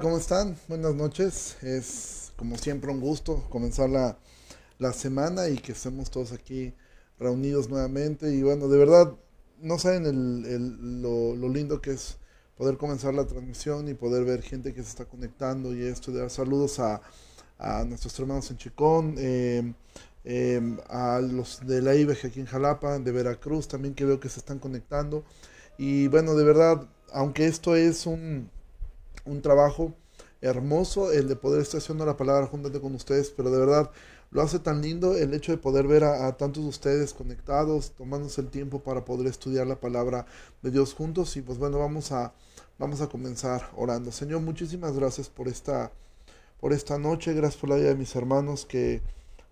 ¿cómo están? Buenas noches. Es como siempre un gusto comenzar la, la semana y que estemos todos aquí reunidos nuevamente. Y bueno, de verdad, no saben lo, lindo que es poder comenzar la transmisión y poder ver gente que se está conectando y esto. De dar saludos a, a nuestros hermanos en Chicón, eh, eh, a los de la IBEG aquí en Jalapa, de Veracruz también que veo que se están conectando. Y bueno, de verdad, aunque esto es un un trabajo hermoso el de poder estar haciendo la palabra juntamente con ustedes, pero de verdad lo hace tan lindo el hecho de poder ver a, tantos de ustedes conectados, tomándose el tiempo para poder estudiar la palabra de Dios juntos. Y pues bueno, vamos a, vamos a comenzar orando. Señor, muchísimas gracias por esta, por esta noche, gracias por la vida de mis hermanos que,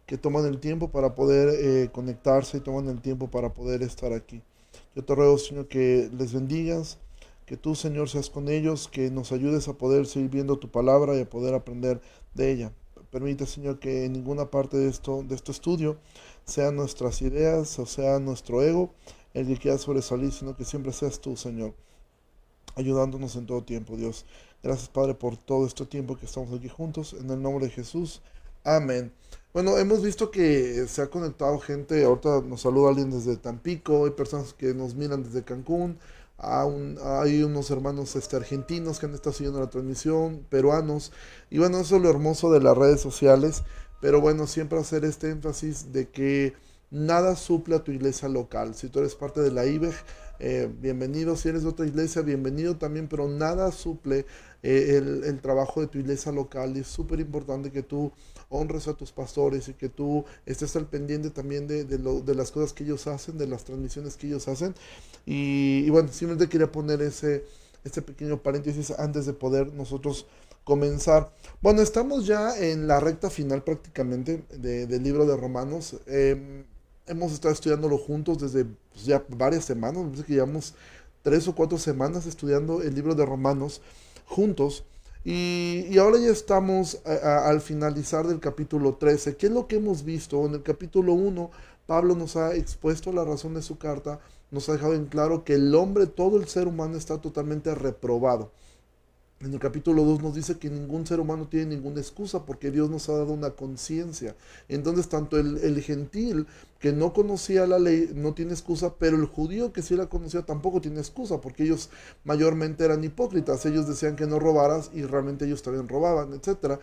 que toman el tiempo para poder eh, conectarse y toman el tiempo para poder estar aquí. Yo te ruego, Señor, que les bendigas, que tú, Señor, seas con ellos, que nos ayudes a poder seguir viendo tu palabra y a poder aprender de ella. Permite, Señor, que en ninguna parte de esto, de este estudio, sean nuestras ideas o sea nuestro ego el que quiera sobresalir, sino que siempre seas tú, Señor, ayudándonos en todo tiempo, Dios. Gracias, Padre, por todo este tiempo que estamos aquí juntos. En el nombre de Jesús. Amén. Bueno, hemos visto que se ha conectado gente, ahorita nos saluda alguien desde Tampico, hay personas que nos miran desde Cancún, a hay unos hermanos este, argentinos que han estado siguiendo la transmisión, peruanos, y bueno, eso es lo hermoso de las redes sociales, pero bueno, siempre hacer este énfasis de que nada suple a tu iglesia local. Si tú eres parte de la IBEG, eh, bienvenido. Si eres de otra iglesia, bienvenido también, pero nada suple eh, el, trabajo de tu iglesia local. Y es súper importante que tú honres a tus pastores y que tú estés al pendiente también de, las cosas que ellos hacen, de las transmisiones que ellos hacen. Y, y bueno, simplemente quería poner ese, este pequeño paréntesis antes de poder nosotros comenzar. Bueno, estamos ya en la recta final prácticamente de- del libro de Romanos. Em, hemos estado estudiándolo juntos desde pues, ya varias semanas, me parece que llevamos tres o cuatro semanas estudiando el libro de Romanos juntos. Y, ahora ya estamos al finalizar del capítulo 13. ¿Qué es lo que hemos visto? En el capítulo 1, Pablo nos ha expuesto la razón de su carta, nos ha dejado en claro que el hombre, todo el ser humano está totalmente reprobado. En el capítulo 2 nos dice que ningún ser humano tiene ninguna excusa porque Dios nos ha dado una conciencia. Entonces, tanto el, el gentil que no conocía la ley no tiene excusa, pero el judío que sí la conocía tampoco tiene excusa porque ellos mayormente eran hipócritas. Ellos decían que no robaras y realmente ellos también robaban, etcétera.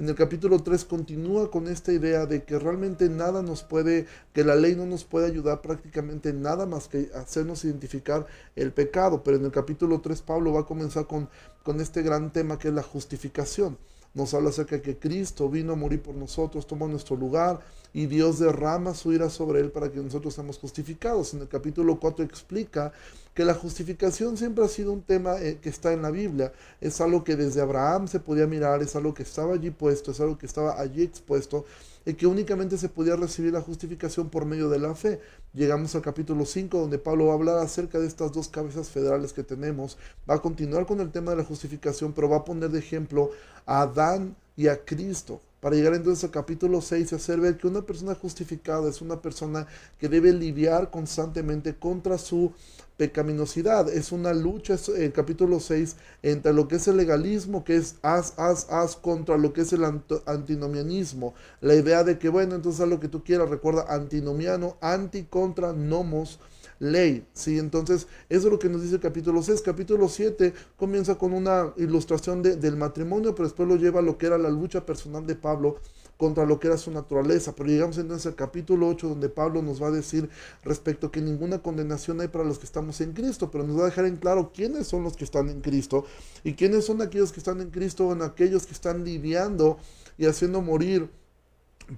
En el capítulo 3 continúa con esta idea de que realmente nada nos puede, que la ley no nos puede ayudar prácticamente en nada más que hacernos identificar el pecado. Pero en el capítulo 3 Pablo va a comenzar con, con este gran tema que es la justificación. Nos habla acerca de que Cristo vino a morir por nosotros, tomó nuestro lugar y Dios derrama su ira sobre él para que nosotros seamos justificados. En el capítulo 4 explica que la justificación siempre ha sido un tema eh, que está en la Biblia. Es algo que desde Abraham se podía mirar, es algo que estaba allí puesto, es algo que estaba allí expuesto y que únicamente se podía recibir la justificación por medio de la fe. Llegamos al capítulo 5 donde Pablo va a hablar acerca de estas dos cabezas federales que tenemos. Va a continuar con el tema de la justificación, pero va a poner de ejemplo a Adán y a Cristo. Para llegar entonces al capítulo 6 y hacer ver que una persona justificada es una persona que debe lidiar constantemente contra su pecaminosidad. Es una lucha, el capítulo 6, entre lo que es el legalismo, que es haz, haz, haz, contra lo que es el antinomianismo. La idea de que, bueno, entonces haz lo que tú quieras, recuerda, antinomiano, anti, contra, nomos, ley. ¿sí? Entonces, eso es lo que nos dice el capítulo 6. Capítulo 7 comienza con una ilustración de- del matrimonio, pero después lo lleva a lo que era la lucha personal de Pablo contra lo que era su naturaleza. Pero llegamos entonces al capítulo 8 donde Pablo nos va a decir respecto a que ninguna condenación hay para los que estamos en Cristo, pero nos va a dejar en claro quiénes son los que están en Cristo y quiénes son aquellos que están en Cristo, en aquellos que están lidiando y haciendo morir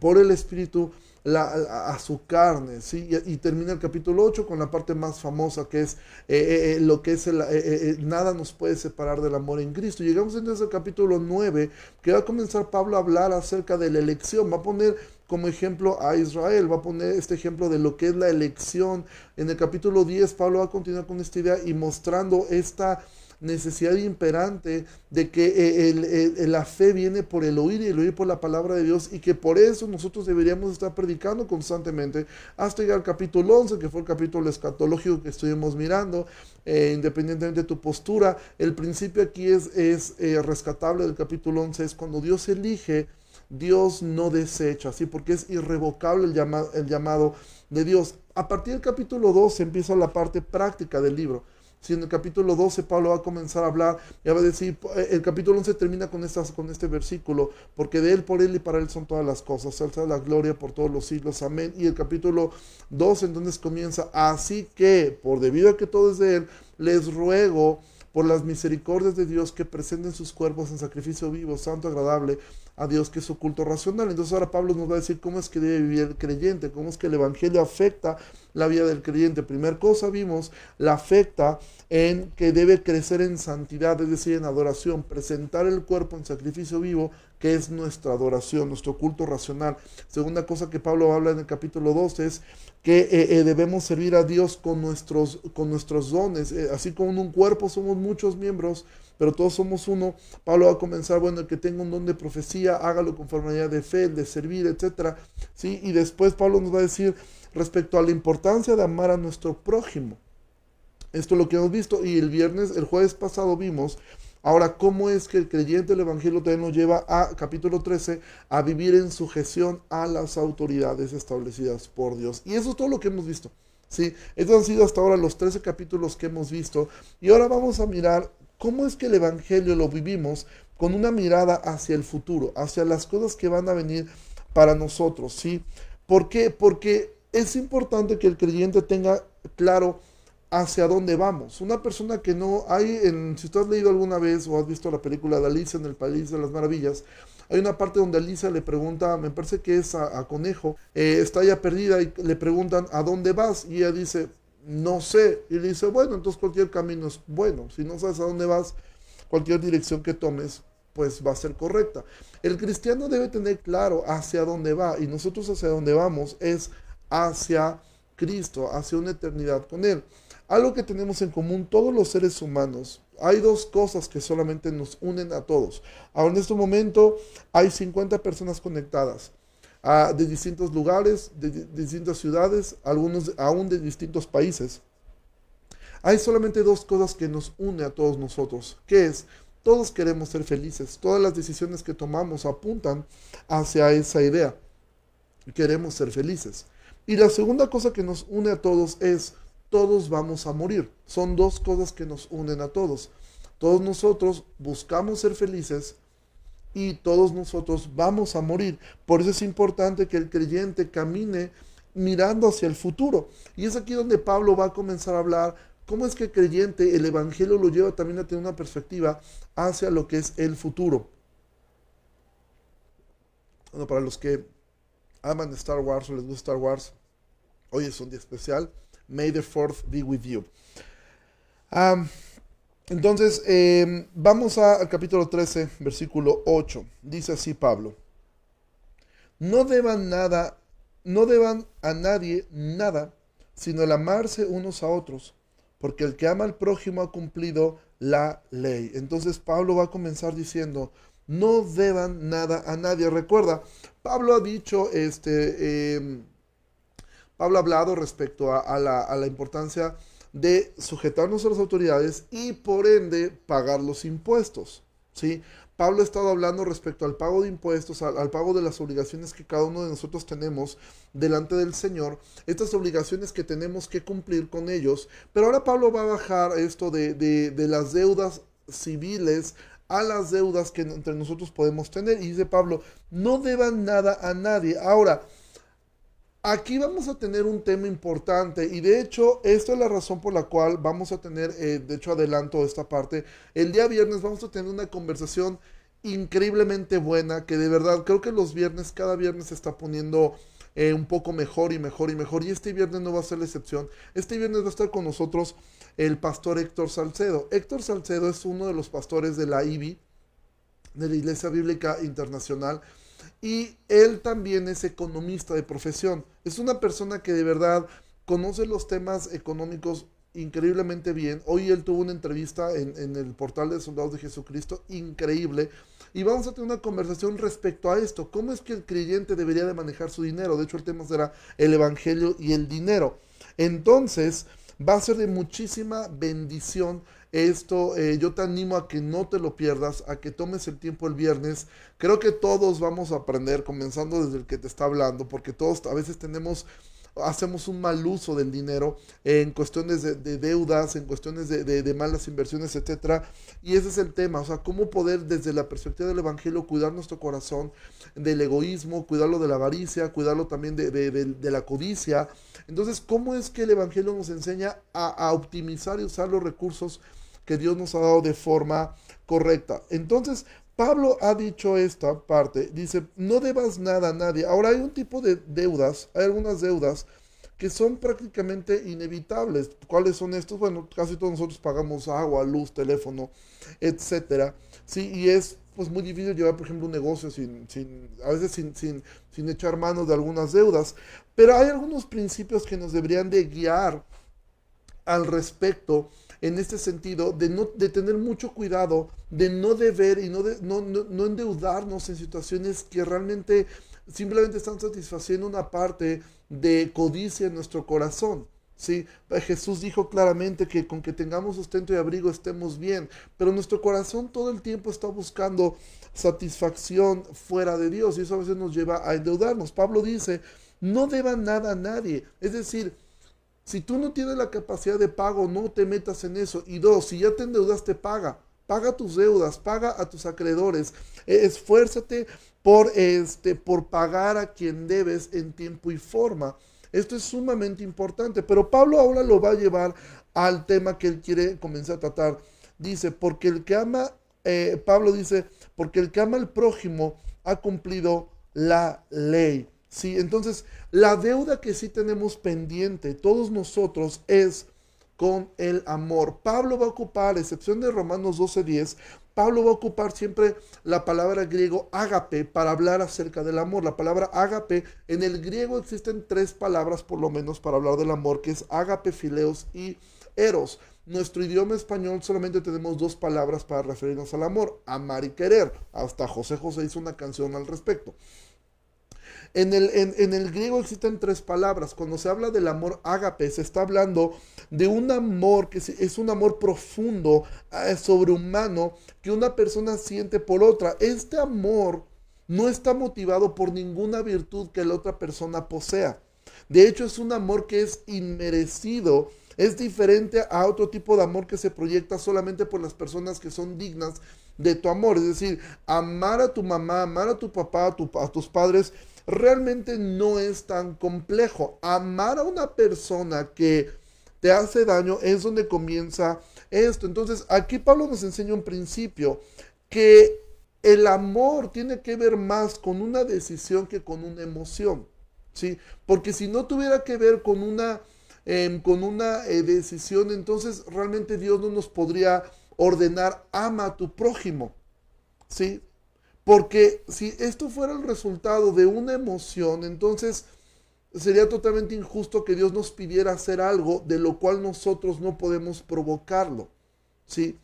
por el Espíritu la- a, su carne, ¿sí? Y, termina el capítulo 8 con la parte más famosa que es eh, eh, eh, lo que es el, nada nos puede separar del amor en Cristo. Llegamos entonces al capítulo 9 que va a comenzar Pablo a hablar acerca de la elección, va a poner como ejemplo a Israel, va a poner este ejemplo de lo que es la elección. En el capítulo 10 Pablo va a continuar con esta idea y mostrando esta necesidad imperante de que eh, la fe viene por el oír y el oír por la palabra de Dios y que por eso nosotros deberíamos estar predicando constantemente hasta llegar al capítulo 11, que fue el capítulo escatológico que estuvimos mirando, eh, independientemente de tu postura. El principio aquí es, es eh, rescatable del capítulo 11, es cuando Dios elige, Dios no desecha, ¿sí? porque es irrevocable el, el llamado de Dios. A partir del capítulo 12 empieza la parte práctica del libro. Si en el capítulo 12 Pablo va a comenzar a hablar, ya va a decir, el capítulo 11 termina con, estas, con este versículo, porque de él, por él y para él son todas las cosas, alza la gloria por todos los siglos, amén. Y el capítulo 12 entonces comienza, así que, por debido a que todo es de él, les ruego por las misericordias de Dios que presenten sus cuerpos en sacrificio vivo, santo, agradable a Dios, que es su culto racional. Entonces ahora Pablo nos va a decir cómo es que debe vivir el creyente, cómo es que el Evangelio afecta la vida del creyente. Primera cosa vimos, la afecta en que debe crecer en santidad, es decir, en adoración, presentar el cuerpo en sacrificio vivo, que es nuestra adoración, nuestro culto racional. Segunda cosa que Pablo habla en el capítulo 2 es que eh, eh, debemos servir a Dios con nuestros, con nuestros dones. Eh, así como en un cuerpo somos muchos miembros, pero todos somos uno. Pablo va a comenzar, bueno, el que tenga un don de profecía, hágalo con formalidad de fe, de servir, etc. ¿sí? Y después Pablo nos va a decir respecto a la importancia de amar a nuestro prójimo. Esto es lo que hemos visto y el viernes, el jueves pasado vimos Ahora, ¿cómo es que el creyente del Evangelio también nos lleva a capítulo 13 a vivir en sujeción a las autoridades establecidas por Dios? Y eso es todo lo que hemos visto. ¿sí? Estos han sido hasta ahora los 13 capítulos que hemos visto. Y ahora vamos a mirar cómo es que el Evangelio lo vivimos con una mirada hacia el futuro, hacia las cosas que van a venir para nosotros. ¿sí? ¿Por qué? Porque es importante que el creyente tenga claro hacia dónde vamos. Una persona que no hay, en, si tú has leído alguna vez o has visto la película de Alicia en el País de las Maravillas, hay una parte donde Alicia le pregunta, me parece que es a, Conejo, eh, está ya perdida y le preguntan, ¿a dónde vas? Y ella dice, no sé. Y le dice, bueno, entonces cualquier camino es bueno. Si no sabes a dónde vas, cualquier dirección que tomes, pues va a ser correcta. El cristiano debe tener claro hacia dónde va y nosotros hacia dónde vamos es hacia Cristo, hacia una eternidad con Él. Algo que tenemos en común todos los seres humanos. Hay dos cosas que solamente nos unen a todos. Ahora en este momento hay 50 personas conectadas ah, de distintos lugares, de, distintas ciudades, algunos aún de distintos países. Hay solamente dos cosas que nos unen a todos nosotros, que es todos queremos ser felices. Todas las decisiones que tomamos apuntan hacia esa idea. Queremos ser felices. Y la segunda cosa que nos une a todos es todos vamos a morir. Son dos cosas que nos unen a todos. Todos nosotros buscamos ser felices y todos nosotros vamos a morir. Por eso es importante que el creyente camine mirando hacia el futuro. Y es aquí donde Pablo va a comenzar a hablar cómo es que el creyente, el Evangelio lo lleva también a tener una perspectiva hacia lo que es el futuro. Bueno, para los que aman Star Wars o les gusta Star Wars, hoy es un día especial. May the fourth be with you. entonces, em, vamos al capítulo 13, versículo 8. Dice así Pablo. No deban nada, no deban a nadie nada, sino el amarse unos a otros, porque el que ama al prójimo ha cumplido la ley. Entonces Pablo va a comenzar diciendo, no deban nada a nadie. Recuerda, Pablo ha dicho, este, em, Pablo ha hablado respecto a, la, importancia de sujetarnos a las autoridades y por ende pagar los impuestos. ¿sí? Pablo ha estado hablando respecto al pago de impuestos, al, pago de las obligaciones que cada uno de nosotros tenemos delante del Señor, estas obligaciones que tenemos que cumplir con ellos. Pero ahora Pablo va a bajar esto de, de las deudas civiles a las deudas que entre nosotros podemos tener. Y dice Pablo, no deban nada a nadie. Ahora, Aquí vamos a tener un tema importante y de hecho esta es la razón por la cual vamos a tener, eh, de hecho adelanto esta parte, el día viernes vamos a tener una conversación increíblemente buena que de verdad creo que los viernes, cada viernes se está poniendo eh, un poco mejor y mejor y mejor y este viernes no va a ser la excepción. Este viernes va a estar con nosotros el pastor Héctor Salcedo. Héctor Salcedo es uno de los pastores de la IBI, de la Iglesia Bíblica Internacional y él también es economista de profesión. Es una persona que de verdad conoce los temas económicos increíblemente bien. Hoy él tuvo una entrevista en, el portal de Soldados de Jesucristo, increíble. Y vamos a tener una conversación respecto a esto. ¿Cómo es que el creyente debería de manejar su dinero? De hecho, el tema será el Evangelio y el dinero. Entonces, va a ser de muchísima bendición esto. Eh, yo te animo a que no te lo pierdas, a que tomes el tiempo el viernes. Creo que todos vamos a aprender, comenzando desde el que te está hablando, porque todos a veces tenemos hacemos un mal uso del dinero en cuestiones de, deudas, en cuestiones de, malas inversiones, etcétera. Y ese es el tema, o sea, cómo poder desde la perspectiva del Evangelio cuidar nuestro corazón del egoísmo, cuidarlo de la avaricia, cuidarlo también de, la codicia. Entonces, ¿cómo es que el Evangelio nos enseña a optimizar y usar los recursos que Dios nos ha dado de forma correcta? Entonces, Pablo ha dicho esta parte, dice, no debas nada a nadie. Ahora hay un tipo de deudas, hay algunas deudas que son prácticamente inevitables. ¿Cuáles son estos? Bueno, casi todos nosotros pagamos agua, luz, teléfono, etcétera. Sí, y es pues muy difícil llevar, por ejemplo, un negocio sin, sin a veces sin, sin, sin echar manos de algunas deudas. Pero hay algunos principios que nos deberían de guiar al respecto en este sentido de, tener mucho cuidado, de no deber y no, endeudarnos en situaciones que realmente simplemente están satisfaciendo una parte de codicia en nuestro corazón. ¿sí? Jesús dijo claramente que con que tengamos sustento y abrigo estemos bien, pero nuestro corazón todo el tiempo está buscando satisfacción fuera de Dios y eso a veces nos lleva a endeudarnos. Pablo dice, no deba nada a nadie, es decir, si tú no tienes la capacidad de pago, no te metas en eso. Y dos, si ya te endeudaste, paga. Paga tus deudas, paga a tus acreedores. E, esfuérzate por, este, por pagar a quien debes en tiempo y forma. Esto es sumamente importante. Pero Pablo ahora lo va a llevar al tema que él quiere comenzar a tratar. Dice, porque el que ama, eh, Pablo dice, porque el que ama al prójimo ha cumplido la ley. Sí, entonces la deuda que sí tenemos pendiente todos nosotros es con el amor. Pablo va a ocupar, a excepción de Romanos 12:10, Pablo va a ocupar siempre la palabra griego ágape para hablar acerca del amor. La palabra ágape, en el griego existen tres palabras por lo menos para hablar del amor, que es ágape, fileos y eros. Nuestro idioma español solamente tenemos dos palabras para referirnos al amor, amar y querer. Hasta José José hizo una canción al respecto. En el, en, el, griego existen tres palabras. Cuando se habla del amor ágape, se está hablando de un amor que es un amor profundo, eh, sobrehumano, que una persona siente por otra. Este amor no está motivado por ninguna virtud que la otra persona posea. De hecho, es un amor que es inmerecido. Es diferente a otro tipo de amor que se proyecta solamente por las personas que son dignas de tu amor. Es decir, amar a tu mamá, amar a tu papá, a, tus padres realmente no es tan complejo. Amar a una persona que te hace daño es donde comienza esto. Entonces, aquí Pablo nos enseña un principio que el amor tiene que ver más con una decisión que con una emoción. ¿sí? Porque si no tuviera que ver con una, em, con una eh, decisión, entonces realmente Dios no nos podría ordenar ama a tu prójimo. ¿sí? Porque si esto fuera el resultado de una emoción, entonces sería totalmente injusto que Dios nos pidiera hacer algo de lo cual nosotros no podemos provocarlo. ¿sí?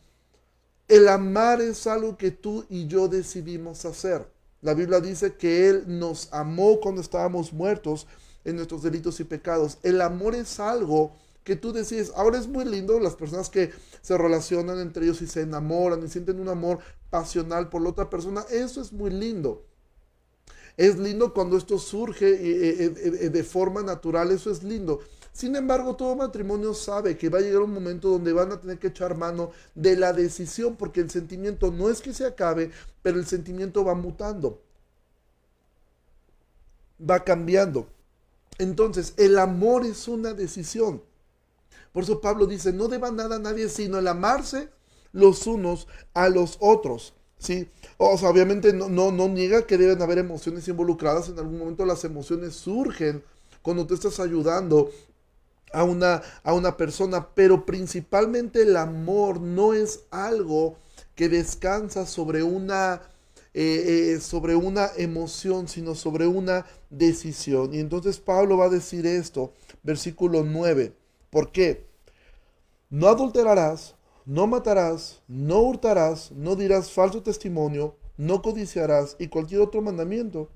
El amar es algo que tú y yo decidimos hacer. La Biblia dice que Él nos amó cuando estábamos muertos en nuestros delitos y pecados. El amor es algo que tú decides. Ahora es muy lindo las personas que se relacionan entre ellos y se enamoran y sienten un amor pasional por la otra persona. Eso es muy lindo. Es lindo cuando esto surge de forma natural, eso es lindo. Sin embargo, todo matrimonio sabe que va a llegar un momento donde van a tener que echar mano de la decisión, porque el sentimiento no es que se acabe, pero el sentimiento va mutando, va cambiando. Entonces, el amor es una decisión. Por eso Pablo dice, no deba nada a nadie sino el amarse los unos a los otros. ¿sí? O sea, obviamente no, no, no niega que deben haber emociones involucradas. En algún momento las emociones surgen cuando tú estás ayudando a una, a una persona, pero principalmente el amor no es algo que descansa sobre una, eh, eh, sobre una emoción, sino sobre una decisión. Y entonces Pablo va a decir esto, versículo 9. ¿Por qué? no adulterarás, no matarás, no hurtarás, no dirás falso testimonio, no codiciarás y cualquier otro mandamiento.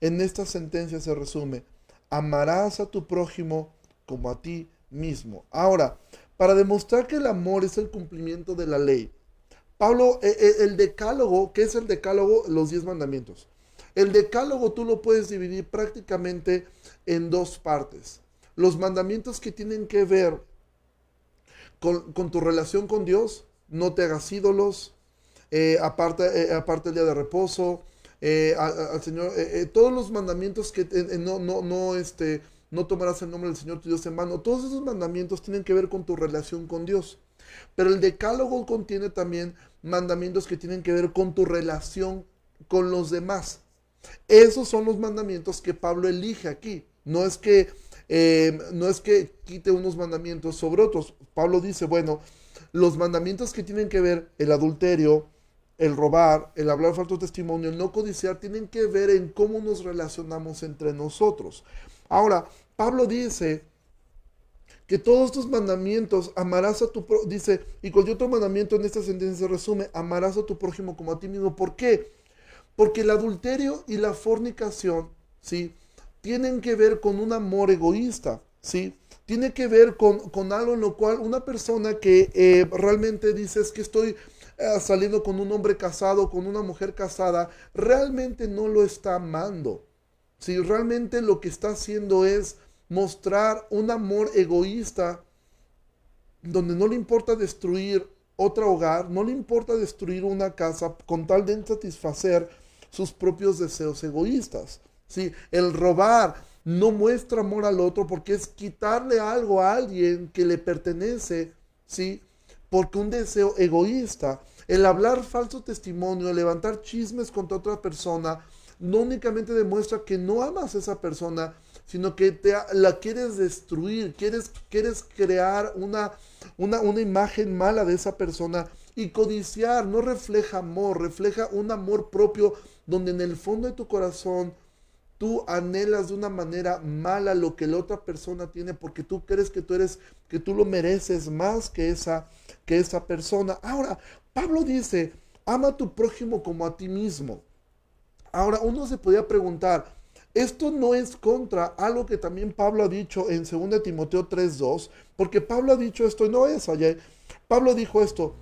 En esta sentencia se resume, amarás a tu prójimo como a ti mismo. Ahora, para demostrar que el amor es el cumplimiento de la ley, Pablo, eh, eh, el decálogo, ¿qué es el decálogo? Los diez mandamientos. El decálogo tú lo puedes dividir prácticamente en dos partes. Los mandamientos que tienen que ver con, tu relación con Dios, no te hagas ídolos, eh, aparte, eh, el día de reposo, al, Señor, todos los mandamientos que no, no, no, este, no tomarás el nombre del Señor tu Dios en vano, todos esos mandamientos tienen que ver con tu relación con Dios. Pero el decálogo contiene también mandamientos que tienen que ver con tu relación con los demás. Esos son los mandamientos que Pablo elige aquí. No es que eh, no es que quite unos mandamientos sobre otros. Pablo dice, bueno, los mandamientos que tienen que ver el adulterio, el robar, el hablar falso testimonio, el no codiciar, tienen que ver en cómo nos relacionamos entre nosotros. Ahora, Pablo dice que todos estos mandamientos, amarás a tu prójimo, dice, y cualquier otro mandamiento en esta sentencia se resume, amarás a tu prójimo como a ti mismo. ¿Por qué? Porque el adulterio y la fornicación, ¿sí? tienen que ver con un amor egoísta, ¿sí? Tiene que ver con, algo en lo cual una persona que eh, realmente dice es que estoy eh, saliendo con un hombre casado, con una mujer casada, realmente no lo está amando. Si realmente lo que está haciendo es mostrar un amor egoísta donde no le importa destruir otro hogar, no le importa destruir una casa con tal de satisfacer sus propios deseos egoístas. ¿sí? El robar no muestra amor al otro porque es quitarle algo a alguien que le pertenece, ¿sí? Porque un deseo egoísta, el hablar falso testimonio, el levantar chismes contra otra persona, no únicamente demuestra que no amas a esa persona, sino que te, la quieres destruir, quieres, quieres crear una, una, una imagen mala de esa persona y codiciar no refleja amor, refleja un amor propio donde en el fondo de tu corazón tú anhelas de una manera mala lo que la otra persona tiene porque tú crees que tú eres que tú lo mereces más que esa que esa persona. Ahora, Pablo dice, "Ama a tu prójimo como a ti mismo." Ahora, uno se podía preguntar, esto no es contra algo que también Pablo ha dicho en 2 Timoteo 3:2, porque Pablo ha dicho esto y no es allá. Pablo dijo esto,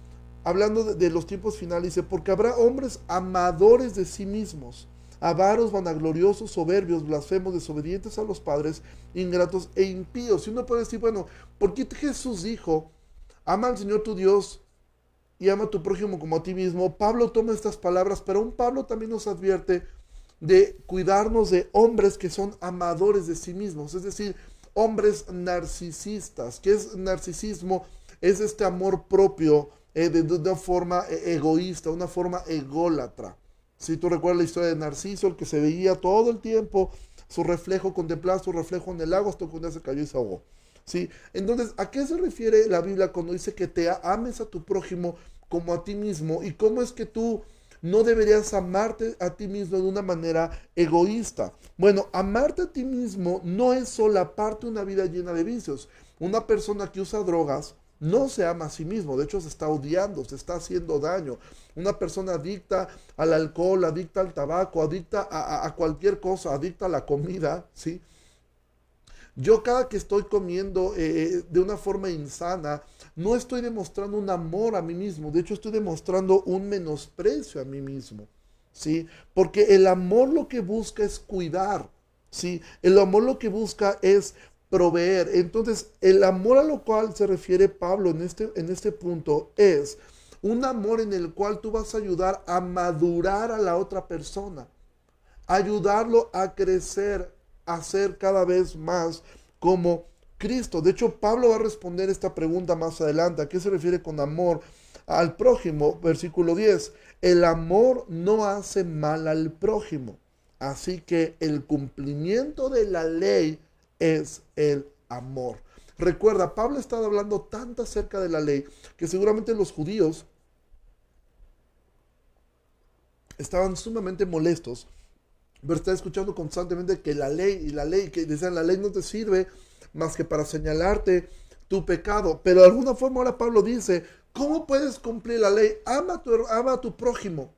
hablando de, los tiempos finales, dice, porque habrá hombres amadores de sí mismos avaros, vanagloriosos, soberbios, blasfemos, desobedientes a los padres, ingratos e impíos. Y uno puede decir, bueno, ¿por qué Jesús dijo, ama al Señor tu Dios y ama a tu prójimo como a ti mismo? Pablo toma estas palabras, pero un Pablo también nos advierte de cuidarnos de hombres que son amadores de sí mismos, es decir, hombres narcisistas. ¿Qué es narcisismo? Es este amor propio eh, de, una forma eh, egoísta, una forma ególatra. Si tú recuerdas la historia de Narciso, el que se veía todo el tiempo su reflejo, contemplaba su reflejo en el agua hasta que un día se cayó y se ahogó. ¿Sí? Entonces, ¿a qué se refiere la Biblia cuando dice que te ames a tu prójimo como a ti mismo? ¿Y cómo es que tú no deberías amarte a ti mismo de una manera egoísta? Bueno, amarte a ti mismo no es solo parte de una vida llena de vicios. Una persona que usa drogas no se ama a sí mismo, de hecho se está odiando, se está haciendo daño. Una persona adicta al alcohol, adicta al tabaco, adicta a, cualquier cosa, adicta a la comida, ¿sí? Yo cada que estoy comiendo eh, de una forma insana, no estoy demostrando un amor a mí mismo, de hecho estoy demostrando un menosprecio a mí mismo, ¿sí? Porque el amor lo que busca es cuidar, ¿sí? El amor lo que busca es proveer. Entonces, el amor a lo cual se refiere Pablo en este, en este punto es un amor en el cual tú vas a ayudar a madurar a la otra persona, ayudarlo a crecer, a ser cada vez más como Cristo. De hecho, Pablo va a responder esta pregunta más adelante. ¿A qué se refiere con amor al prójimo? Versículo 10. El amor no hace mal al prójimo. Así que el cumplimiento de la ley es el amor. Recuerda, Pablo estaba hablando tanto acerca de la ley que seguramente los judíos estaban sumamente molestos, pero está escuchando constantemente que la ley y la ley, que decían la ley no te sirve más que para señalarte tu pecado. Pero de alguna forma ahora Pablo dice, ¿cómo puedes cumplir la ley? Ama a tu, prójimo.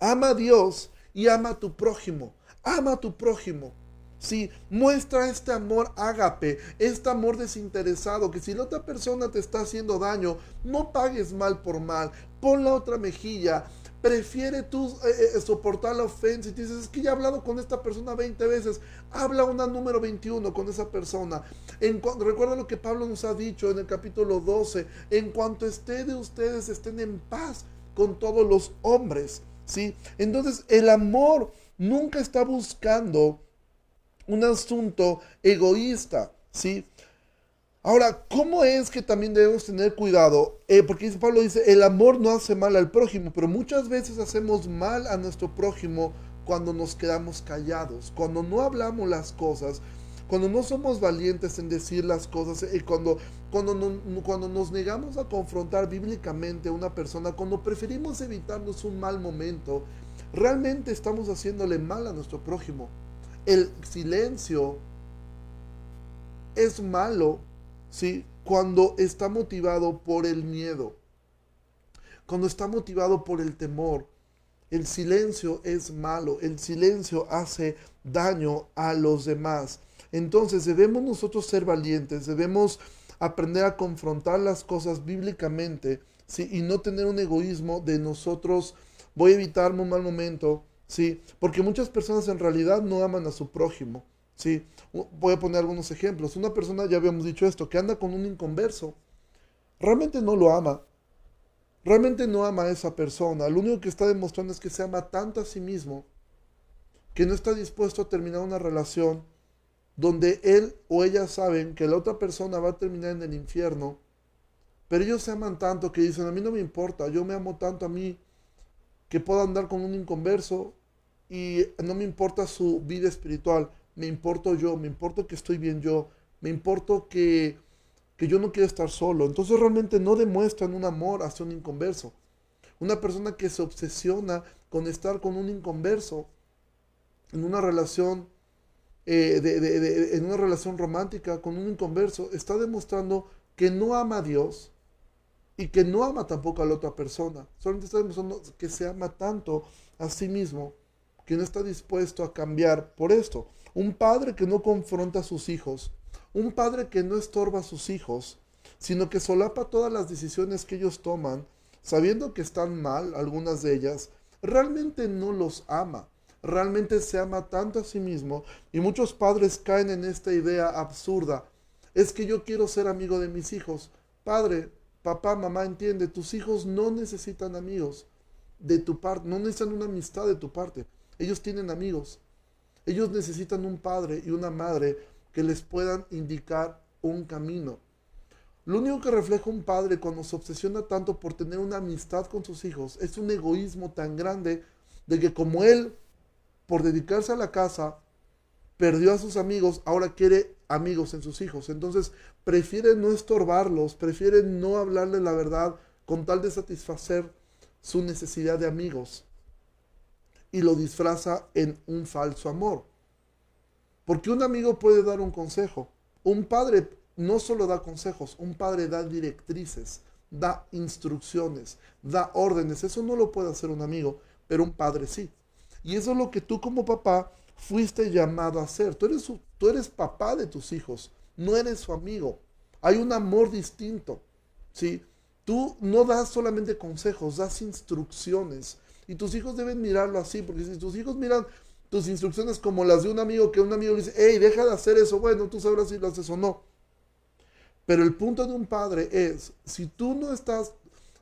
Ama a Dios y ama a tu prójimo. Ama a tu prójimo. Sí, muestra este amor ágape, este amor desinteresado, que si la otra persona te está haciendo daño, no pagues mal por mal, pon la otra mejilla, prefiere tú eh, eh, soportar la ofensa y te dices, es que ya he hablado con esta persona 20 veces, habla una número 21 con esa persona. En recuerda lo que Pablo nos ha dicho en el capítulo 12, en cuanto esté de ustedes estén en paz con todos los hombres, ¿sí? Entonces el amor nunca está buscando un asunto egoísta, ¿sí? Ahora, ¿cómo es que también debemos tener cuidado? Eh, porque Pablo dice, el amor no hace mal al prójimo, pero muchas veces hacemos mal a nuestro prójimo cuando nos quedamos callados, cuando no hablamos las cosas, cuando no somos valientes en decir las cosas, y cuando, cuando, cuando nos negamos a confrontar bíblicamente a una persona, cuando preferimos evitarnos un mal momento, realmente estamos haciéndole mal a nuestro prójimo. El silencio es malo, ¿sí? Cuando está motivado por el miedo, cuando está motivado por el temor. El silencio es malo, el silencio hace daño a los demás. Entonces debemos nosotros ser valientes, debemos aprender a confrontar las cosas bíblicamente, ¿sí? Y no tener un egoísmo de nosotros, voy a evitarme un mal momento, ¿sí? Porque muchas personas en realidad no aman a su prójimo, ¿sí? Voy a poner algunos ejemplos. Una persona, ya habíamos dicho esto, que anda con un inconverso, realmente no lo ama. Realmente no ama a esa persona. Lo único que está demostrando es que se ama tanto a sí mismo que no está dispuesto a terminar una relación donde él o ella saben que la otra persona va a terminar en el infierno, pero ellos se aman tanto que dicen, a mí no me importa, yo me amo tanto a mí que puedo andar con un inconverso y no me importa su vida espiritual, me importo yo, me importa que estoy bien yo, me importa que, que yo no quiero estar solo. Entonces realmente no demuestran un amor hacia un inconverso. Una persona que se obsesiona con estar con un inconverso en una relación eh, de, en una relación romántica con un inconverso está demostrando que no ama a Dios y que no ama tampoco a la otra persona. Solamente está demostrando que se ama tanto a sí mismo que no está dispuesto a cambiar por esto. Un padre que no confronta a sus hijos, un padre que no estorba a sus hijos, sino que solapa todas las decisiones que ellos toman, sabiendo que están mal algunas de ellas, realmente no los ama. Realmente se ama tanto a sí mismo y muchos padres caen en esta idea absurda. Es que yo quiero ser amigo de mis hijos. Padre, papá, mamá, entiende, tus hijos no necesitan amigos de tu parte, no necesitan una amistad de tu parte. Ellos tienen amigos. Ellos necesitan un padre y una madre que les puedan indicar un camino. Lo único que refleja un padre cuando se obsesiona tanto por tener una amistad con sus hijos es un egoísmo tan grande de que como él, por dedicarse a la casa, perdió a sus amigos, ahora quiere amigos en sus hijos. Entonces prefiere no estorbarlos, prefiere no hablarle la verdad con tal de satisfacer su necesidad de amigos y lo disfraza en un falso amor. Porque un amigo puede dar un consejo. Un padre no solo da consejos, un padre da directrices, da instrucciones, da órdenes. Eso no lo puede hacer un amigo, pero un padre sí. Y eso es lo que tú como papá fuiste llamado a hacer. Tú eres, tú eres papá de tus hijos, no eres su amigo. Hay un amor distinto. ¿sí? Tú no das solamente consejos, das instrucciones. Y tus hijos deben mirarlo así, porque si tus hijos miran tus instrucciones como las de un amigo, que un amigo le dice, hey, deja de hacer eso, bueno, tú sabrás si lo haces o no. Pero el punto de un padre es, si tú no estás,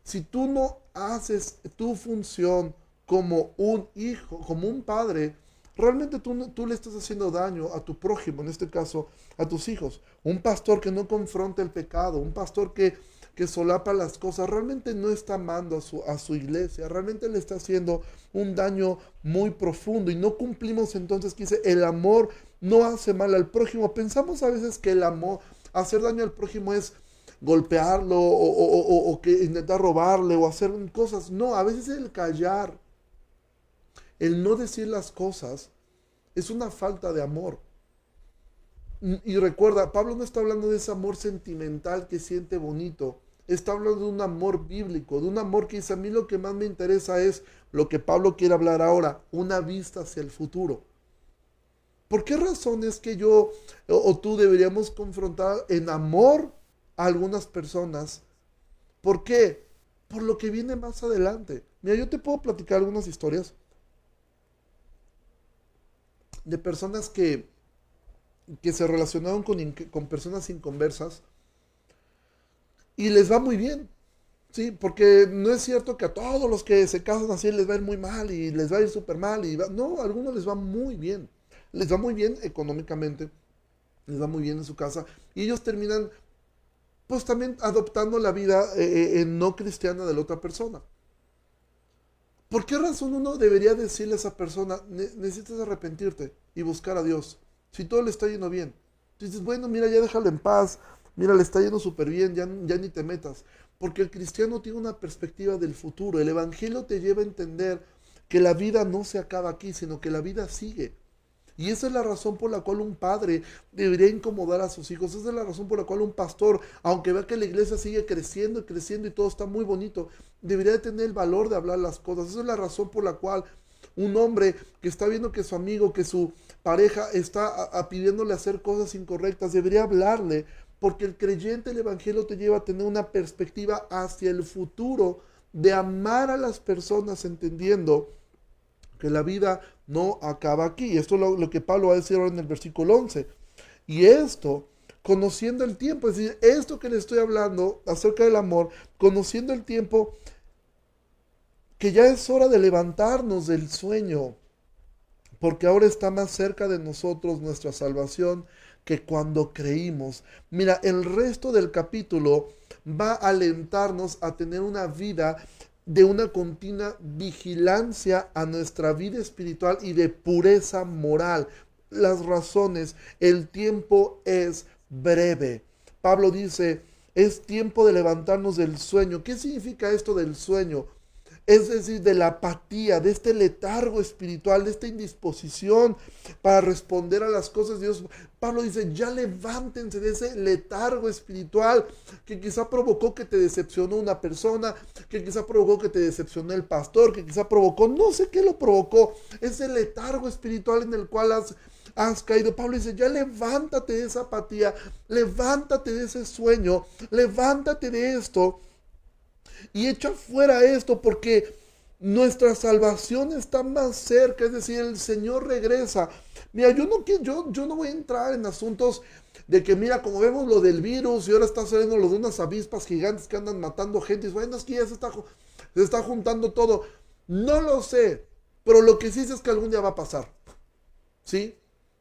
si tú no haces tu función como un hijo, como un padre, realmente tú, tú le estás haciendo daño a tu prójimo, en este caso a tus hijos. Un pastor que no confronta el pecado, un pastor que que solapa las cosas, realmente no está amando a su, a su iglesia, realmente le está haciendo un daño muy profundo y no cumplimos entonces que dice, el amor no hace mal al prójimo. Pensamos a veces que el amor, hacer daño al prójimo es golpearlo o, o, que intentar robarle o hacer cosas. No, a veces el callar, el no decir las cosas, es una falta de amor. Y recuerda, Pablo no está hablando de ese amor sentimental que siente bonito. Está hablando de un amor bíblico, de un amor que dice a mí lo que más me interesa es lo que Pablo quiere hablar ahora, una vista hacia el futuro. ¿Por qué razón es que yo o, tú deberíamos confrontar en amor a algunas personas? ¿Por qué? Por lo que viene más adelante. Mira, yo te puedo platicar algunas historias de personas que, que se relacionaron con, con personas inconversas y les va muy bien. Sí, porque no es cierto que a todos los que se casan así les va a ir muy mal y les va a ir súper mal. Y no, a algunos les va muy bien les va muy bien económicamente, les va muy bien en su casa, y ellos terminan pues también adoptando la vida eh, eh, no cristiana de la otra persona. ¿Por qué razón uno debería decirle a esa persona, necesitas arrepentirte y buscar a Dios? Si todo le está yendo bien. Dices, bueno, mira, ya déjalo en paz, mira, le está yendo súper bien, ya, ni te metas. Porque el cristiano tiene una perspectiva del futuro. El Evangelio te lleva a entender que la vida no se acaba aquí, sino que la vida sigue. Y esa es la razón por la cual un padre debería incomodar a sus hijos. Esa es la razón por la cual un pastor, aunque vea que la iglesia sigue creciendo y creciendo y todo está muy bonito, debería tener el valor de hablar las cosas. Esa es la razón por la cual un hombre que está viendo que su amigo, que su pareja está pidiéndole hacer cosas incorrectas, debería hablarle, porque el creyente el Evangelio te lleva a tener una perspectiva hacia el futuro de amar a las personas entendiendo que la vida no acaba aquí. Esto es lo, que Pablo va a decir ahora en el versículo 11. Y esto, conociendo el tiempo, es decir, esto que le estoy hablando acerca del amor, conociendo el tiempo, que ya es hora de levantarnos del sueño, porque ahora está más cerca de nosotros nuestra salvación que cuando creímos. Mira, el resto del capítulo va a alentarnos a tener una vida de una continua vigilancia a nuestra vida espiritual y de pureza moral. Las razones, el tiempo es breve. Pablo dice, es tiempo de levantarnos del sueño. ¿Qué significa esto del sueño? Es decir, de la apatía, de este letargo espiritual, de esta indisposición para responder a las cosas de Dios. Pablo dice, ya levántense de ese letargo espiritual que quizá provocó que te decepcionó una persona, que quizá provocó que te decepcionó el pastor, que quizá provocó, no sé qué lo provocó, ese letargo espiritual en el cual has, has caído. Pablo dice, ya levántate de esa apatía, levántate de ese sueño, levántate de esto y echa fuera esto porque nuestra salvación está más cerca, es decir, el Señor regresa. Mira, yo no, yo, yo no voy a entrar en asuntos de que, mira, como vemos lo del virus y ahora está saliendo lo de unas avispas gigantes que andan matando gente, y bueno, es que ya se está, se está juntando todo. No lo sé, pero lo que sí sé es que algún día va a pasar. ¿Sí?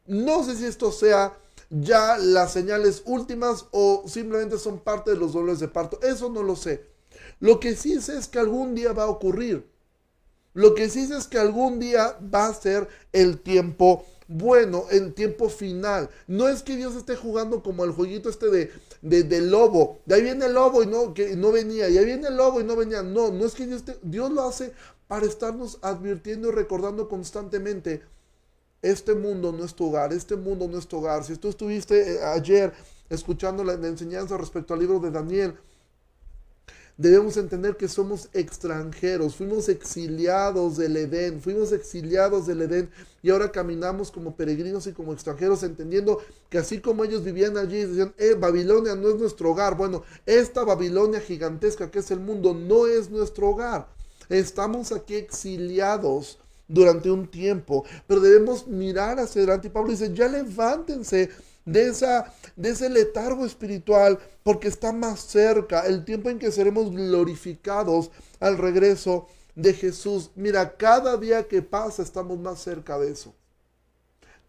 No sé si esto sea ya las señales últimas o simplemente son parte de los dolores de parto. Eso no lo sé. Lo que sí sé es que algún día va a ocurrir. Lo que sí sé es que algún día va a ser el tiempo bueno, el tiempo final. No es que Dios esté jugando como el jueguito este de, de, lobo. De ahí viene el lobo y no, que no venía. Y ahí viene el lobo y no venía. No, no es que Dios, Dios lo hace para estarnos advirtiendo y recordando constantemente. Este mundo no es tu hogar, este mundo no es tu hogar. Si tú estuviste eh, ayer escuchando la enseñanza respecto al libro de Daniel, debemos entender que somos extranjeros, fuimos exiliados del Edén, fuimos exiliados del Edén y ahora caminamos como peregrinos y como extranjeros, entendiendo que así como ellos vivían allí, decían, eh, Babilonia no es nuestro hogar. Bueno, esta Babilonia gigantesca que es el mundo no es nuestro hogar. Estamos aquí exiliados durante un tiempo, pero debemos mirar hacia adelante. Y Pablo dice, ya levántense de, esa, de ese letargo espiritual, porque está más cerca el tiempo en que seremos glorificados al regreso de Jesús. Mira, cada día que pasa estamos más cerca de eso.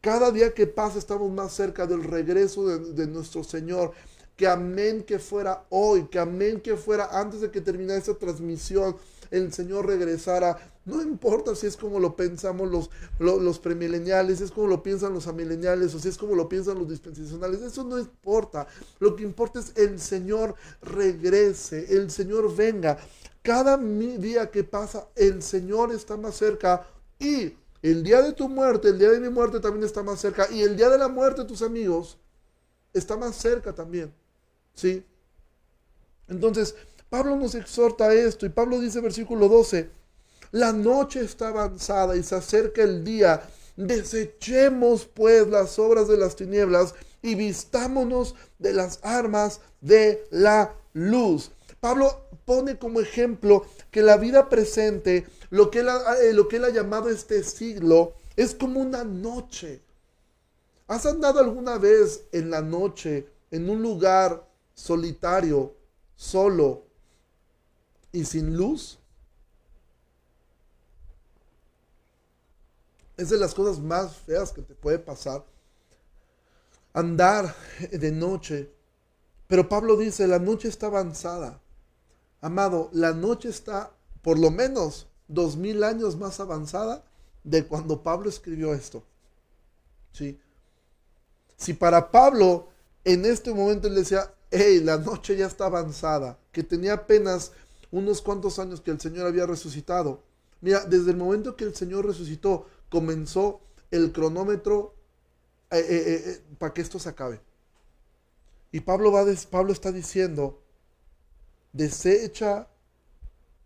Cada día que pasa estamos más cerca del regreso de, nuestro Señor que amén que fuera hoy, que amén que fuera antes de que terminara esta transmisión, el Señor regresara. No importa si es como lo pensamos los, los, premileniales, si es como lo piensan los amileniales o si es como lo piensan los dispensacionales. Eso no importa. Lo que importa es el Señor regrese, el Señor venga. Cada día que pasa, el Señor está más cerca y el día de tu muerte, el día de mi muerte también está más cerca y el día de la muerte de tus amigos está más cerca también. ¿Sí? Entonces, Pablo nos exhorta a esto y Pablo dice versículo 12, la noche está avanzada y se acerca el día. Desechemos pues las obras de las tinieblas y vistámonos de las armas de la luz. Pablo pone como ejemplo que la vida presente, lo que él ha, eh, lo que él ha llamado este siglo, es como una noche. ¿Has andado alguna vez en la noche en un lugar solitario, solo y sin luz? Es de las cosas más feas que te puede pasar. Andar de noche. Pero Pablo dice, la noche está avanzada. Amado, la noche está por lo menos dos mil años más avanzada de cuando Pablo escribió esto. ¿Sí? Si para Pablo en este momento él decía, hey, la noche ya está avanzada, que tenía apenas unos cuantos años que el Señor había resucitado. Mira, desde el momento que el Señor resucitó, comenzó el cronómetro eh, eh, eh, para que esto se acabe. Y Pablo, va Pablo está diciendo, desecha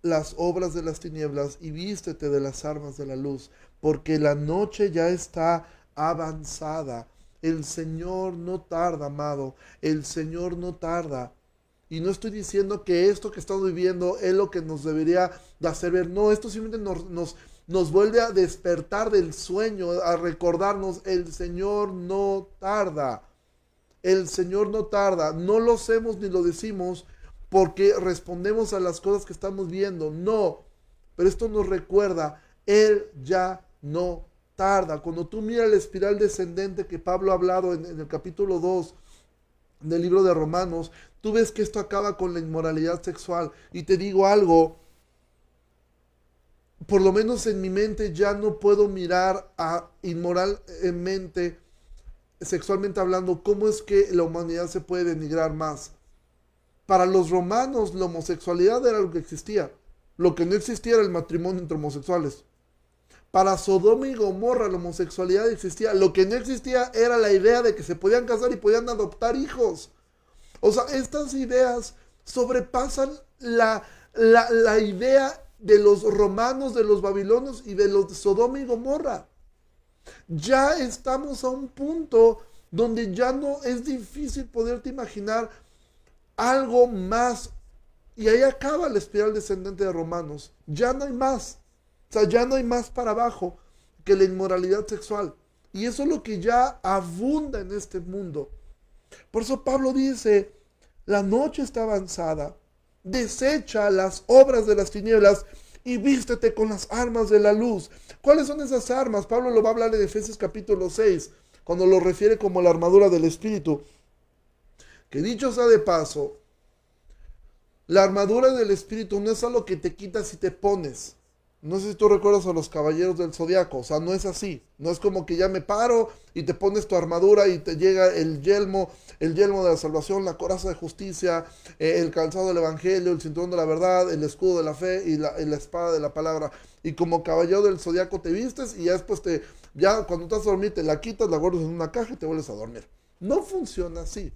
las obras de las tinieblas y vístete de las armas de la luz, porque la noche ya está avanzada. El Señor no tarda, amado, el Señor no tarda. Y no estoy diciendo que esto que estamos viviendo es lo que nos debería de hacer ver. No, esto simplemente nos, nos, nos vuelve a despertar del sueño, a recordarnos, el Señor no tarda. El Señor no tarda. No lo hacemos ni lo decimos porque respondemos a las cosas que estamos viendo. No. Pero esto nos recuerda, Él ya no tarda. Cuando tú miras la espiral descendente que Pablo ha hablado en, en el capítulo 2 del libro de Romanos, tú ves que esto acaba con la inmoralidad sexual. Y te digo algo, por lo menos en mi mente ya no puedo mirar a inmoralmente, sexualmente hablando, cómo es que la humanidad se puede denigrar más. Para los romanos la homosexualidad era lo que existía. Lo que no existía era el matrimonio entre homosexuales. Para Sodoma y Gomorra la homosexualidad existía. Lo que no existía era la idea de que se podían casar y podían adoptar hijos. O sea, estas ideas sobrepasan la, la, idea de los romanos, de los babilonios y de los de Sodoma y Gomorra. Ya estamos a un punto donde ya no es difícil poderte imaginar algo más. Y ahí acaba la espiral descendente de Romanos. Ya no hay más. O sea, ya no hay más para abajo que la inmoralidad sexual. Y eso es lo que ya abunda en este mundo. Por eso Pablo dice, la noche está avanzada desecha las obras de las tinieblas y vístete con las armas de la luz. ¿Cuáles son esas armas? Pablo lo va a hablar en Efesios capítulo 6, cuando lo refiere como la armadura del Espíritu. Que dicho sea de paso, la armadura del Espíritu no es algo que te quitas y te pones. No sé si tú recuerdas a los caballeros del zodiaco, o sea, no es así. No es como que ya me paro y te pones tu armadura y te llega el yelmo, el yelmo de la salvación, la coraza de justicia, eh, el calzado del evangelio, el cinturón de la verdad, el escudo de la fe y la, espada de la palabra. Y como caballero del zodiaco te vistes y ya después te, ya cuando estás a dormir te la quitas, la guardas en una caja y te vuelves a dormir. No funciona así.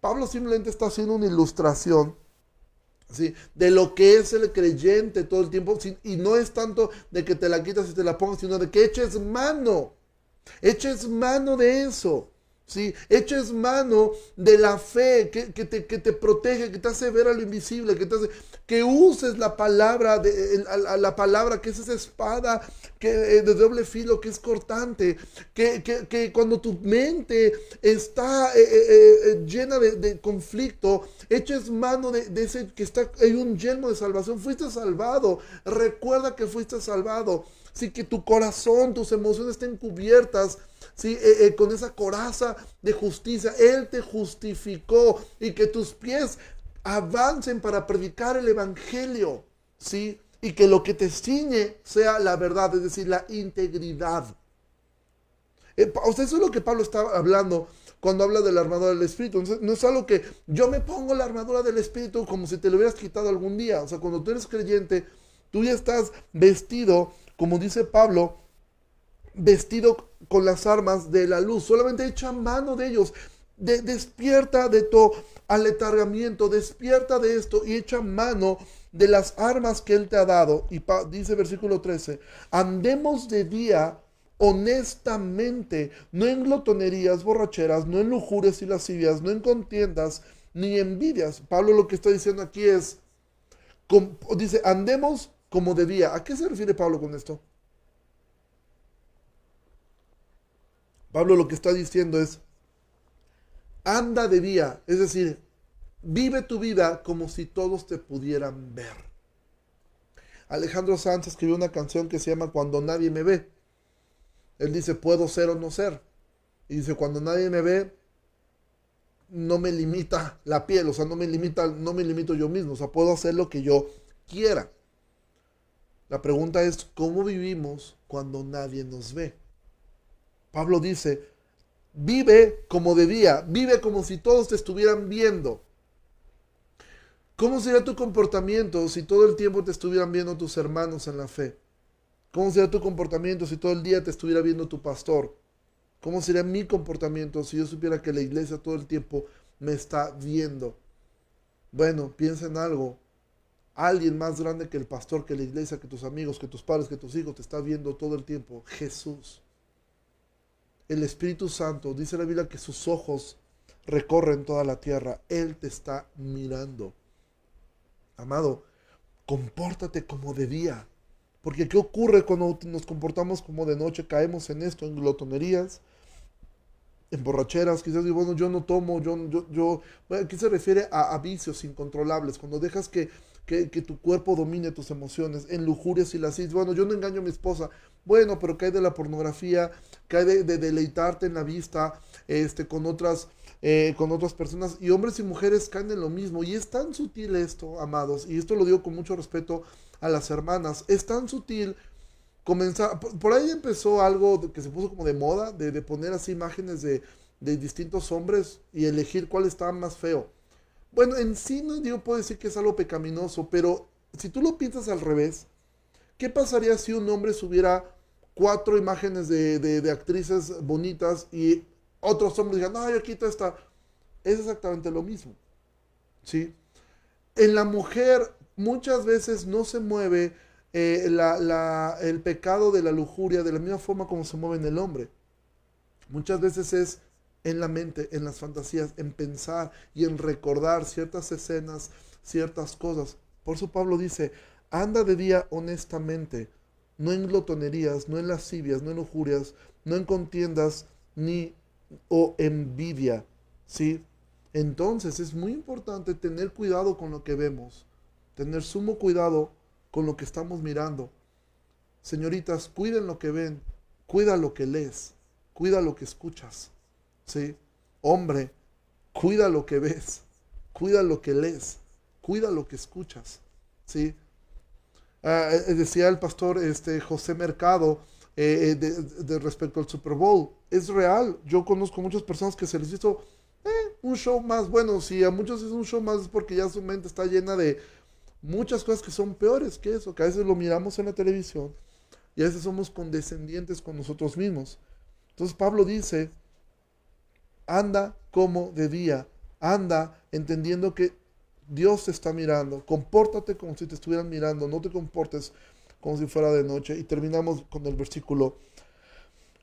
Pablo simplemente está haciendo una ilustración de lo que es el creyente todo el tiempo. Y no es tanto de que te la quitas y te la pongas, sino de que eches mano. Eches mano de eso. ¿Sí? Eches mano de la fe que, te, que, te, protege, que te hace ver a lo invisible, que te hace, que uses la palabra, de, la, palabra que es esa espada que, eh, de doble filo, que es cortante, que, que cuando tu mente está eh, eh, llena de, conflicto, eches mano de, ese que está, hay un yelmo de salvación, fuiste salvado, recuerda que fuiste salvado, sí, que tu corazón, tus emociones estén cubiertas ¿sí? Eh, eh, con esa coraza de justicia. Él te justificó y que tus pies avancen para predicar el Evangelio. ¿sí? Y que lo que te ciñe sea la verdad, es decir, la integridad. Eh, o sea, eso es lo que Pablo está hablando cuando habla de la armadura del Espíritu. no es algo que yo me pongo la armadura del Espíritu como si te lo hubieras quitado algún día. O sea, cuando tú eres creyente, tú ya estás vestido, como dice Pablo, vestido con las armas de la luz. Solamente echa mano de ellos. despierta de tu aletargamiento, despierta de esto y echa mano de las armas que Él te ha dado. Y dice versículo 13, andemos de día honestamente, no en glotonerías, borracheras, no en lujurias y lascivias, no en contiendas ni envidias. Pablo lo que está diciendo aquí es, dice, andemos como de día. ¿A qué se refiere Pablo con esto? Pablo lo que está diciendo es, anda de día, es decir, vive tu vida como si todos te pudieran ver. Alejandro Sanz escribió una canción que se llama Cuando nadie me ve. Él dice, puedo ser o no ser. Y dice, cuando nadie me ve, no me limita la piel, o sea, no me limita, no me limito yo mismo, o sea, puedo hacer lo que yo quiera. La pregunta es, ¿cómo vivimos cuando nadie nos ve? Pablo dice, vive como de día, vive como si todos te estuvieran viendo. ¿Cómo sería tu comportamiento si todo el tiempo te estuvieran viendo tus hermanos en la fe? ¿Cómo sería tu comportamiento si todo el día te estuviera viendo tu pastor? ¿Cómo sería mi comportamiento si yo supiera que la iglesia todo el tiempo me está viendo? Bueno, piensa en algo. Alguien más grande que el pastor, que la iglesia, que tus amigos, que tus padres, que tus hijos te está viendo todo el tiempo. Jesús. El Espíritu Santo, dice la Biblia que sus ojos recorren toda la tierra. Él te está mirando. Amado, compórtate como de día. Porque ¿qué ocurre cuando nos comportamos como de noche? Caemos en esto, en glotonerías, en borracheras. Quizás digo, bueno, yo no tomo, yo, yo, yo. aquí se refiere a, vicios incontrolables. Cuando dejas que, que, tu cuerpo domine tus emociones, en lujurias y las Bueno, yo no engaño a mi esposa. Bueno, pero cae de la pornografía, cae de, de deleitarte en la vista, este, con otras eh, con otras personas y hombres y mujeres caen en lo mismo. Y es tan sutil esto, amados, y esto lo digo con mucho respeto a las hermanas, es tan sutil comenzar, por, ahí empezó algo que se puso como de moda, de, poner así imágenes de, distintos hombres y elegir cuál estaba más feo. Bueno, en sí no digo, puedo decir que es algo pecaminoso, pero si tú lo piensas al revés, ¿qué pasaría si un hombre subiera cuatro imágenes de, de actrices bonitas y otros hombres digan, no, yo quito esta. Es exactamente lo mismo. ¿Sí? En la mujer muchas veces no se mueve eh, el pecado de la lujuria de la misma forma como se mueve en el hombre. Muchas veces es en la mente, en las fantasías, en pensar y en recordar ciertas escenas, ciertas cosas. Por eso Pablo dice, anda de día honestamente, no en glotonerías, no en lascivias, no en lujurias, no en contiendas, ni o envidia, ¿sí? Entonces es muy importante tener cuidado con lo que vemos, tener sumo cuidado con lo que estamos mirando. Señoritas, cuiden lo que ven, cuida lo que lees, cuida lo que escuchas, ¿sí? Hombre, cuida lo que ves, cuida lo que lees, cuida lo que escuchas, ¿sí? Ah, eh, decía el pastor este, José Mercado, eh, eh, de, respecto al Super Bowl. Es real. Yo conozco muchas personas que se les hizo eh, un show más. Bueno, si a muchos es un show más es porque ya su mente está llena de muchas cosas que son peores que eso, que a veces lo miramos en la televisión y a veces somos condescendientes con nosotros mismos. Entonces Pablo dice, anda como de día, anda entendiendo que Dios te está mirando, compórtate como si te estuvieran mirando, no te comportes como si fuera de noche. Y terminamos con el versículo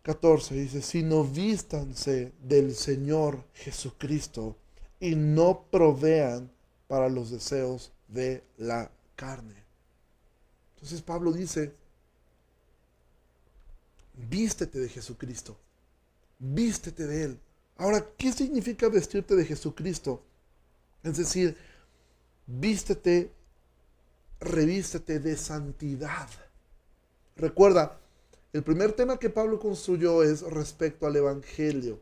14. Dice, sino vístanse del Señor Jesucristo y no provean para los deseos de la carne. Entonces Pablo dice, vístete de Jesucristo, vístete de Él. Ahora, ¿qué significa vestirte de Jesucristo? Es decir, vístete revístete de santidad. Recuerda, el primer tema que Pablo construyó es respecto al Evangelio.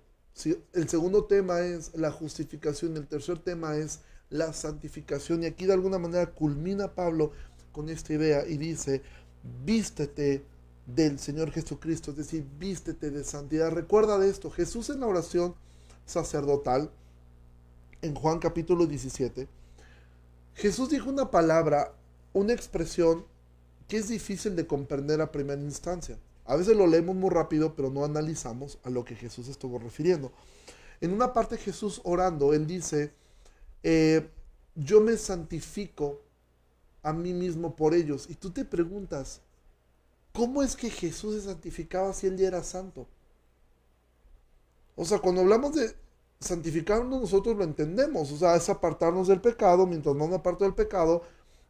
El segundo tema es la justificación. El tercer tema es la santificación. Y aquí de alguna manera culmina Pablo con esta idea y dice, vístete del Señor Jesucristo, es decir, vístete de santidad. Recuerda de esto, Jesús en la oración sacerdotal, en Juan capítulo 17, Jesús dijo una palabra una expresión que es difícil de comprender a primera instancia. A veces lo leemos muy rápido, pero no analizamos a lo que Jesús estuvo refiriendo. en una parte Jesús orando, él dice, eh, yo me santifico a mí mismo por ellos. Y tú te preguntas, ¿cómo es que Jesús se santificaba si él ya era santo? O sea, cuando hablamos de santificarnos, nosotros lo entendemos. O sea, es apartarnos del pecado. Mientras no me aparto del pecado,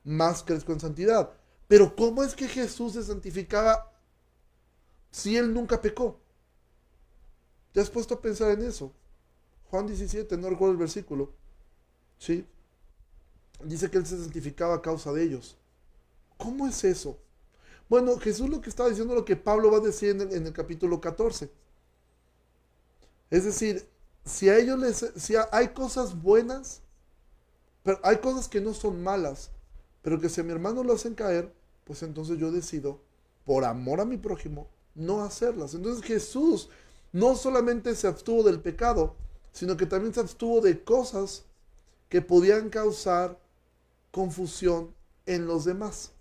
más crezco en santidad. Pero ¿cómo es que Jesús se santificaba si él nunca pecó? ¿Te has puesto a pensar en eso? Juan 17, no recuerdo el versículo. ¿Sí? Dice que él se santificaba a causa de ellos. ¿Cómo es eso? Bueno, Jesús lo que está diciendo lo que Pablo va a decir en el, en el capítulo 14. Es decir, si a ellos les, si hay cosas buenas, pero hay cosas que no son malas, pero que si a mi hermano lo hacen caer, pues entonces yo decido, por amor a mi prójimo, no hacerlas. Entonces Jesús no solamente se abstuvo del pecado, sino que también se abstuvo de cosas que podían causar confusión en los demás.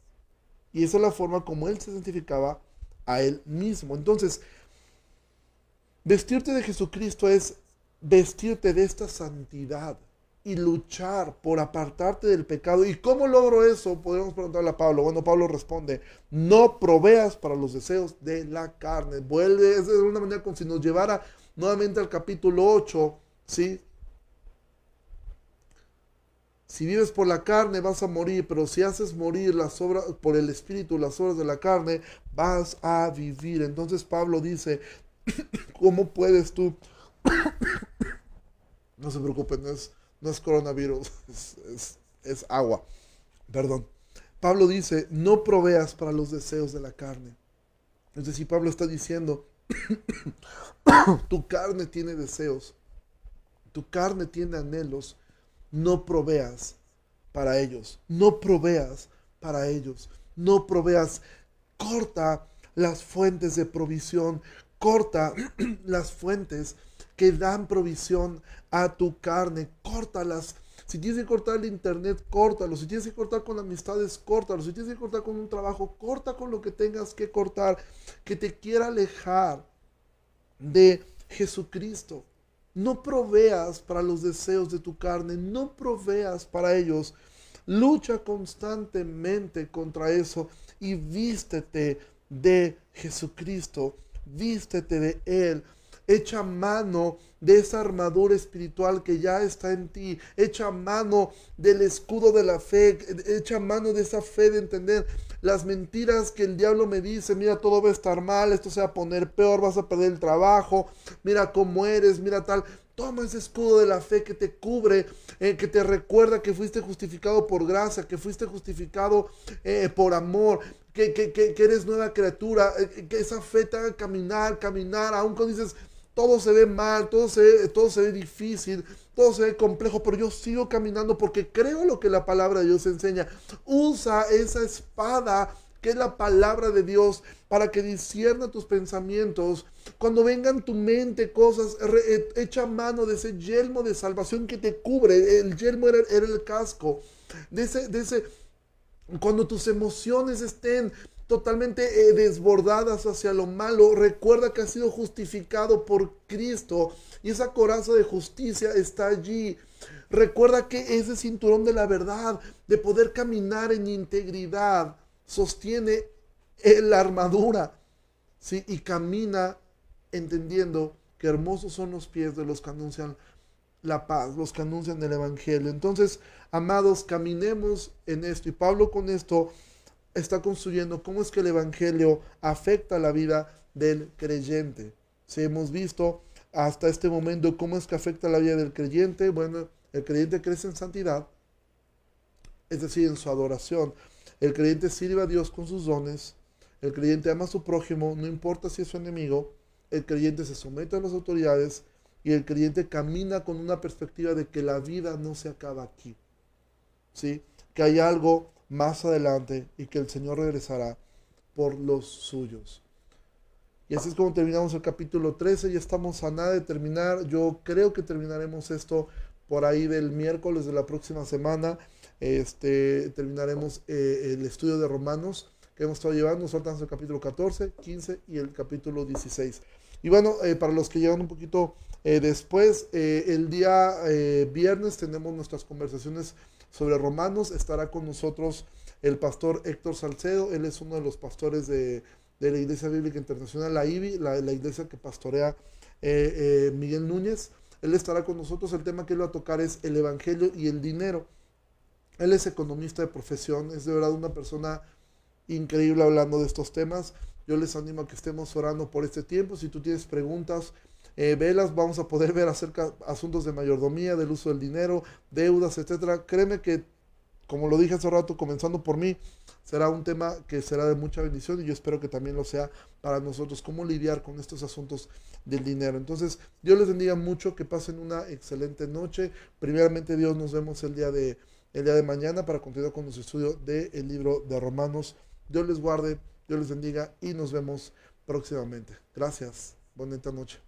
Y esa es la forma como él se identificaba a él mismo. Entonces, vestirte de Jesucristo es vestirte de esta santidad y luchar por apartarte del pecado. ¿Y cómo logro eso? Podemos preguntarle a Pablo. Bueno, Pablo responde, no proveas para los deseos de la carne. Vuelve, es de una manera como si nos llevara nuevamente al capítulo 8, ¿sí? Si vives por la carne vas a morir, pero si haces morir las obras por el espíritu, las obras de la carne, vas a vivir. Entonces Pablo dice, ¿cómo puedes tú? no se preocupen, no es, no es coronavirus, es, es agua. Perdón. Pablo dice, no proveas para los deseos de la carne. Es decir, Pablo está diciendo, tu carne tiene deseos, tu carne tiene anhelos, no proveas para ellos, no proveas para ellos, no proveas, corta las fuentes de provisión, corta las fuentes que dan provisión a tu carne, córtalas. Si tienes que cortar el internet, córtalo. Si tienes que cortar con amistades, córtalo. Si tienes que cortar con un trabajo, corta con lo que tengas que cortar, que te quiera alejar de Jesucristo. No proveas para los deseos de tu carne, no proveas para ellos. Lucha constantemente contra eso y vístete de Jesucristo, vístete de Él. Echa mano de esa armadura espiritual que ya está en ti. Echa mano del escudo de la fe. Echa mano de esa fe de entender las mentiras que el diablo me dice. Mira, todo va a estar mal. Esto se va a poner peor. Vas a perder el trabajo. Mira cómo eres. Mira tal. Toma ese escudo de la fe que te cubre, eh, que te recuerda que fuiste justificado por gracia, que fuiste justificado eh, por amor, que, que, eres nueva criatura, eh, que esa fe te haga caminar, caminar, aun cuando dices, todo se ve mal, todo se, todo se ve difícil, todo se ve complejo, pero yo sigo caminando porque creo lo que la palabra de Dios enseña. Usa esa espada que es la palabra de Dios para que discierna tus pensamientos. Cuando vengan tu mente cosas, eh, echa mano de ese yelmo de salvación que te cubre. El yelmo era, el casco. De ese, de ese, cuando tus emociones estén totalmente eh, desbordadas hacia lo malo, recuerda que has sido justificado por Cristo y esa coraza de justicia está allí. Recuerda que ese cinturón de la verdad, de poder caminar en integridad, sostiene la armadura, ¿sí? Y camina entendiendo que hermosos son los pies de los que anuncian la paz, los que anuncian el Evangelio. Entonces, amados, caminemos en esto. Y Pablo con esto está construyendo cómo es que el Evangelio afecta la vida del creyente. Si hemos visto hasta este momento cómo es que afecta la vida del creyente, bueno, el creyente crece en santidad, es decir, en su adoración. El creyente sirve a Dios con sus dones, el creyente ama a su prójimo, no importa si es su enemigo, el creyente se somete a las autoridades y el creyente camina con una perspectiva de que la vida no se acaba aquí. ¿Sí? Que hay algo más adelante y que el Señor regresará por los suyos. Y así es como terminamos el capítulo 13. Ya estamos a nada de terminar. Yo creo que terminaremos esto por ahí del miércoles de la próxima semana. Este, terminaremos eh, el estudio de Romanos que hemos estado llevando. Faltan el capítulo 14, 15 y el capítulo 16. Y bueno, eh, para los que llegan un poquito Eh, después, eh, el día eh, viernes tenemos nuestras conversaciones sobre Romanos. Estará con nosotros el pastor Héctor Salcedo. Él es uno de los pastores de, de la Iglesia Bíblica Internacional, la IBI, la, la iglesia que pastorea Miguel Núñez. Él estará con nosotros. El tema que él va a tocar es el Evangelio y el dinero. Él es economista de profesión, es de verdad una persona increíble hablando de estos temas. Yo les animo a que estemos orando por este tiempo. Si tú tienes preguntas, eh, velas, vamos a poder ver acerca de asuntos de mayordomía, del uso del dinero, deudas, etcétera. Créeme que, como lo dije hace rato, comenzando por mí, será un tema que será de mucha bendición y yo espero que también lo sea para nosotros, cómo lidiar con estos asuntos del dinero. Entonces, Dios les bendiga mucho, que pasen una excelente noche. Primeramente, Dios, nos vemos el día de, el día de mañana para continuar con nuestro estudio del libro de Romanos. Dios les guarde, Dios les bendiga y nos vemos próximamente. Gracias. Bonita noche.